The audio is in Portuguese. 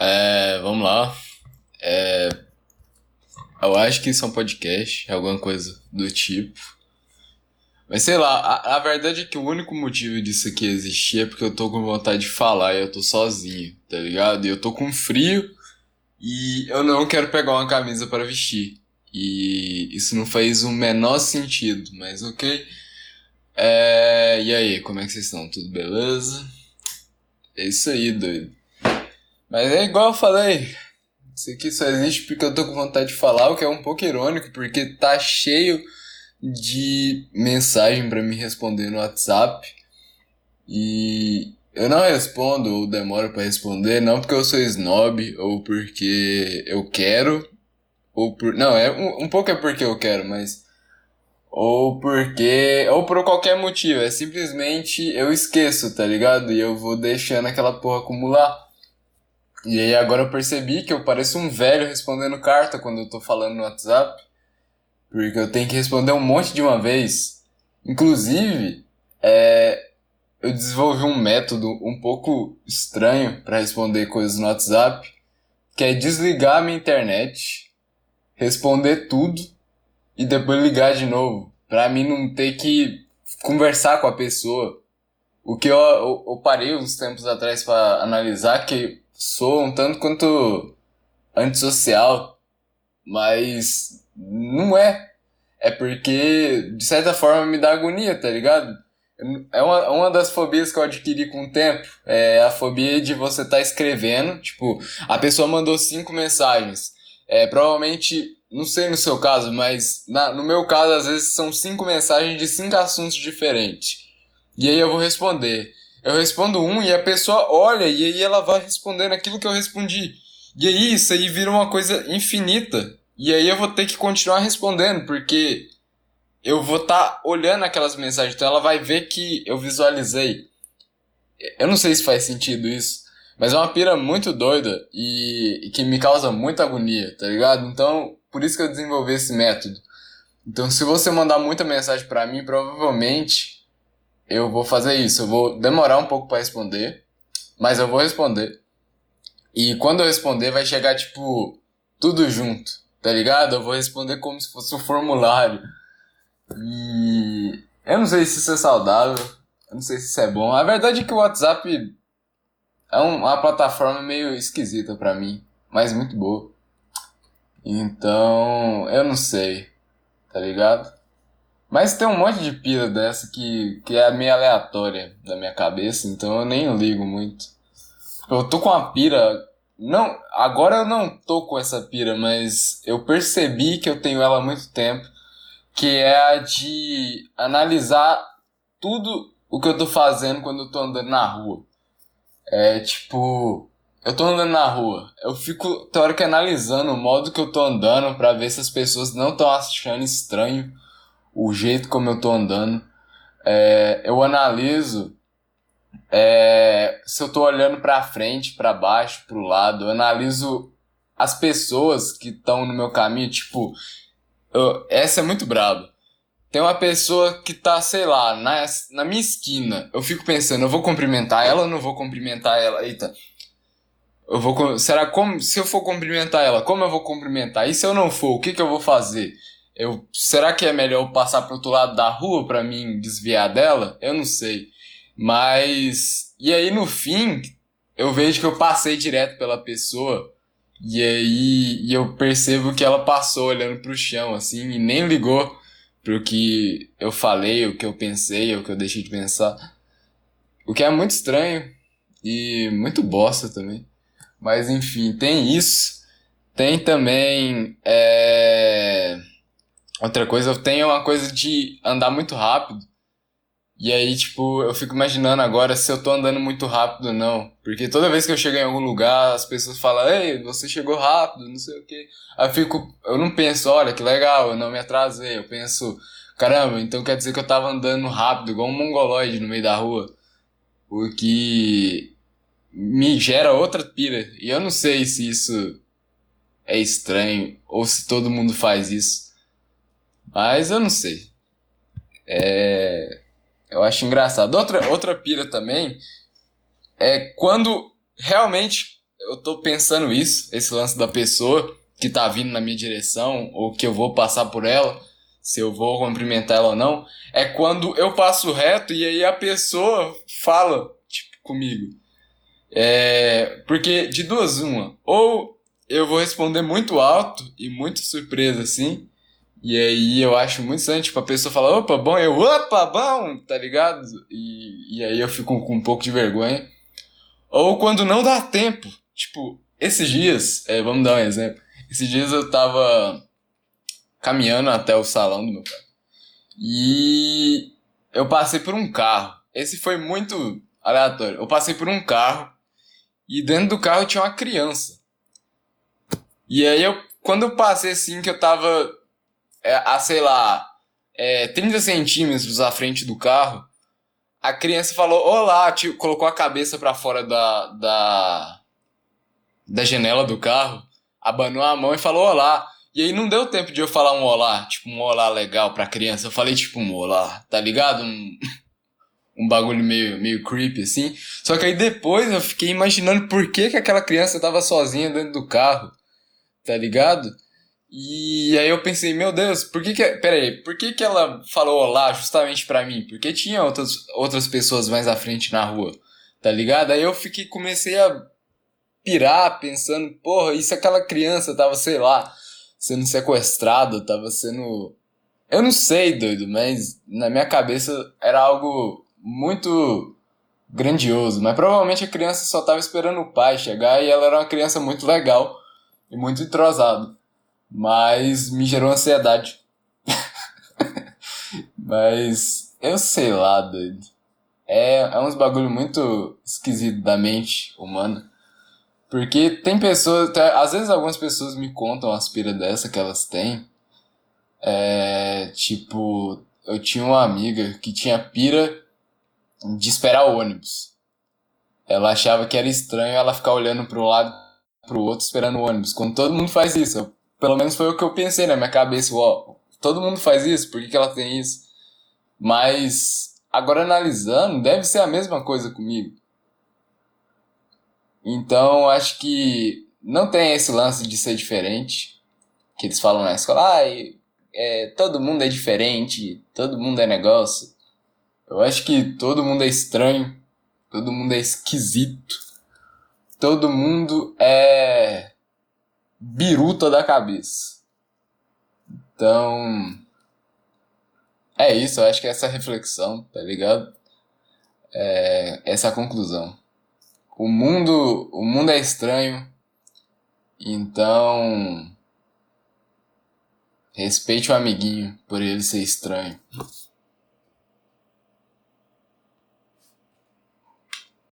É, vamos lá. É, eu acho que isso é um podcast, alguma coisa do tipo. Mas sei lá, a, a verdade é que o único motivo disso aqui existir é porque eu tô com vontade de falar e eu tô sozinho, tá ligado? E eu tô com frio e eu não quero pegar uma camisa para vestir. E isso não faz o menor sentido, mas ok. É, e aí, como é que vocês estão? Tudo beleza? É isso aí, doido. Mas é igual eu falei. Isso aqui só existe porque eu tô com vontade de falar, o que é um pouco irônico, porque tá cheio de mensagem para me responder no WhatsApp. E eu não respondo ou demoro para responder, não porque eu sou snob ou porque eu quero, ou por. Não, é um, um pouco é porque eu quero, mas. Ou porque. Ou por qualquer motivo. É simplesmente eu esqueço, tá ligado? E eu vou deixando aquela porra acumular. E aí agora eu percebi que eu pareço um velho respondendo carta quando eu tô falando no WhatsApp. Porque eu tenho que responder um monte de uma vez. Inclusive, é, eu desenvolvi um método um pouco estranho para responder coisas no WhatsApp, que é desligar a minha internet, responder tudo e depois ligar de novo, para mim não ter que conversar com a pessoa. O que eu, eu, eu parei uns tempos atrás para analisar que sou um tanto quanto antissocial, mas não é. É porque, de certa forma, me dá agonia, tá ligado? É uma, uma das fobias que eu adquiri com o tempo. É a fobia de você estar tá escrevendo. Tipo, a pessoa mandou cinco mensagens. É, provavelmente, não sei no seu caso, mas na, no meu caso, às vezes são cinco mensagens de cinco assuntos diferentes. E aí eu vou responder. Eu respondo um e a pessoa olha e aí ela vai respondendo aquilo que eu respondi. E aí isso aí vira uma coisa infinita. E aí eu vou ter que continuar respondendo, porque eu vou estar tá olhando aquelas mensagens, então ela vai ver que eu visualizei. Eu não sei se faz sentido isso, mas é uma pira muito doida e, e que me causa muita agonia, tá ligado? Então, por isso que eu desenvolvi esse método. Então, se você mandar muita mensagem para mim, provavelmente eu vou fazer isso. Eu vou demorar um pouco para responder, mas eu vou responder. E quando eu responder, vai chegar tipo tudo junto, tá ligado? Eu vou responder como se fosse um formulário. E eu não sei se isso é saudável, eu não sei se isso é bom. A verdade é que o WhatsApp é uma plataforma meio esquisita para mim, mas muito boa. Então, eu não sei, tá ligado? Mas tem um monte de pira dessa que, que é meio aleatória da minha cabeça, então eu nem ligo muito. Eu tô com uma pira. Não, agora eu não tô com essa pira, mas eu percebi que eu tenho ela há muito tempo que é a de analisar tudo o que eu tô fazendo quando eu tô andando na rua. É tipo, eu tô andando na rua, eu fico, que analisando o modo que eu tô andando para ver se as pessoas não estão achando estranho o jeito como eu tô andando. É, eu analiso é, se eu tô olhando para frente, para baixo, pro lado, eu analiso as pessoas que estão no meu caminho, tipo, eu, essa é muito braba. Tem uma pessoa que tá, sei lá, na, na minha esquina. Eu fico pensando, eu vou cumprimentar ela ou não vou cumprimentar ela? Eita. Eu vou. Será como. Se eu for cumprimentar ela, como eu vou cumprimentar? E se eu não for, o que, que eu vou fazer? Eu, será que é melhor passar pro outro lado da rua para mim desviar dela? Eu não sei. Mas. E aí no fim, eu vejo que eu passei direto pela pessoa. E aí e eu percebo que ela passou olhando pro chão, assim, e nem ligou pro que eu falei, o que eu pensei, o que eu deixei de pensar. O que é muito estranho e muito bosta também. Mas enfim, tem isso. Tem também. É... Outra coisa, eu tenho uma coisa de andar muito rápido. E aí, tipo, eu fico imaginando agora se eu tô andando muito rápido ou não. Porque toda vez que eu chego em algum lugar, as pessoas falam, ei, você chegou rápido, não sei o quê. Aí eu fico, eu não penso, olha que legal, eu não me atrasei. Eu penso, caramba, então quer dizer que eu tava andando rápido, igual um mongoloide no meio da rua. O que me gera outra pira. E eu não sei se isso é estranho ou se todo mundo faz isso. Mas eu não sei. É eu acho engraçado. Outra, outra pira também é quando realmente eu tô pensando isso, esse lance da pessoa que tá vindo na minha direção, ou que eu vou passar por ela, se eu vou cumprimentar ela ou não, é quando eu passo reto e aí a pessoa fala, tipo, comigo. É, porque de duas uma, ou eu vou responder muito alto e muito surpresa assim, e aí eu acho muito estranho, tipo, a pessoa fala, opa, bom, eu, opa, bom, tá ligado? E, e aí eu fico com um pouco de vergonha. Ou quando não dá tempo, tipo, esses dias, é, vamos dar um exemplo. Esses dias eu tava caminhando até o salão do meu pai. E eu passei por um carro. Esse foi muito aleatório. Eu passei por um carro e dentro do carro tinha uma criança. E aí eu, quando eu passei assim, que eu tava a, sei lá, é, 30 centímetros à frente do carro, a criança falou olá, tipo, colocou a cabeça para fora da, da, da janela do carro, abanou a mão e falou olá. E aí não deu tempo de eu falar um olá, tipo um olá legal pra criança. Eu falei tipo um olá, tá ligado? Um, um bagulho meio, meio creepy assim. Só que aí depois eu fiquei imaginando por que, que aquela criança tava sozinha dentro do carro, tá ligado? E aí eu pensei, meu Deus, por que que, peraí, por que que ela falou olá justamente pra mim? Porque tinha outras, outras pessoas mais à frente na rua, tá ligado? Aí eu fiquei, comecei a pirar pensando, porra, e se aquela criança tava, sei lá, sendo sequestrada, tava sendo... Eu não sei, doido, mas na minha cabeça era algo muito grandioso. Mas provavelmente a criança só tava esperando o pai chegar e ela era uma criança muito legal e muito entrosada mas me gerou ansiedade. mas eu sei lá, doido. É, é uns bagulho muito esquisito da mente humana. Porque tem pessoas, às vezes algumas pessoas me contam as piras dessa que elas têm. É, tipo, eu tinha uma amiga que tinha pira de esperar o ônibus. Ela achava que era estranho ela ficar olhando um lado pro outro esperando o ônibus. Quando todo mundo faz isso, pelo menos foi o que eu pensei na minha cabeça. Ó, todo mundo faz isso, por que, que ela tem isso? Mas, agora analisando, deve ser a mesma coisa comigo. Então, acho que não tem esse lance de ser diferente. Que eles falam na escola, ah, é, todo mundo é diferente, todo mundo é negócio. Eu acho que todo mundo é estranho, todo mundo é esquisito, todo mundo é biruta da cabeça. Então. É isso, eu acho que é essa reflexão, tá ligado? É essa conclusão. O mundo, o mundo é estranho, então respeite o amiguinho por ele ser estranho.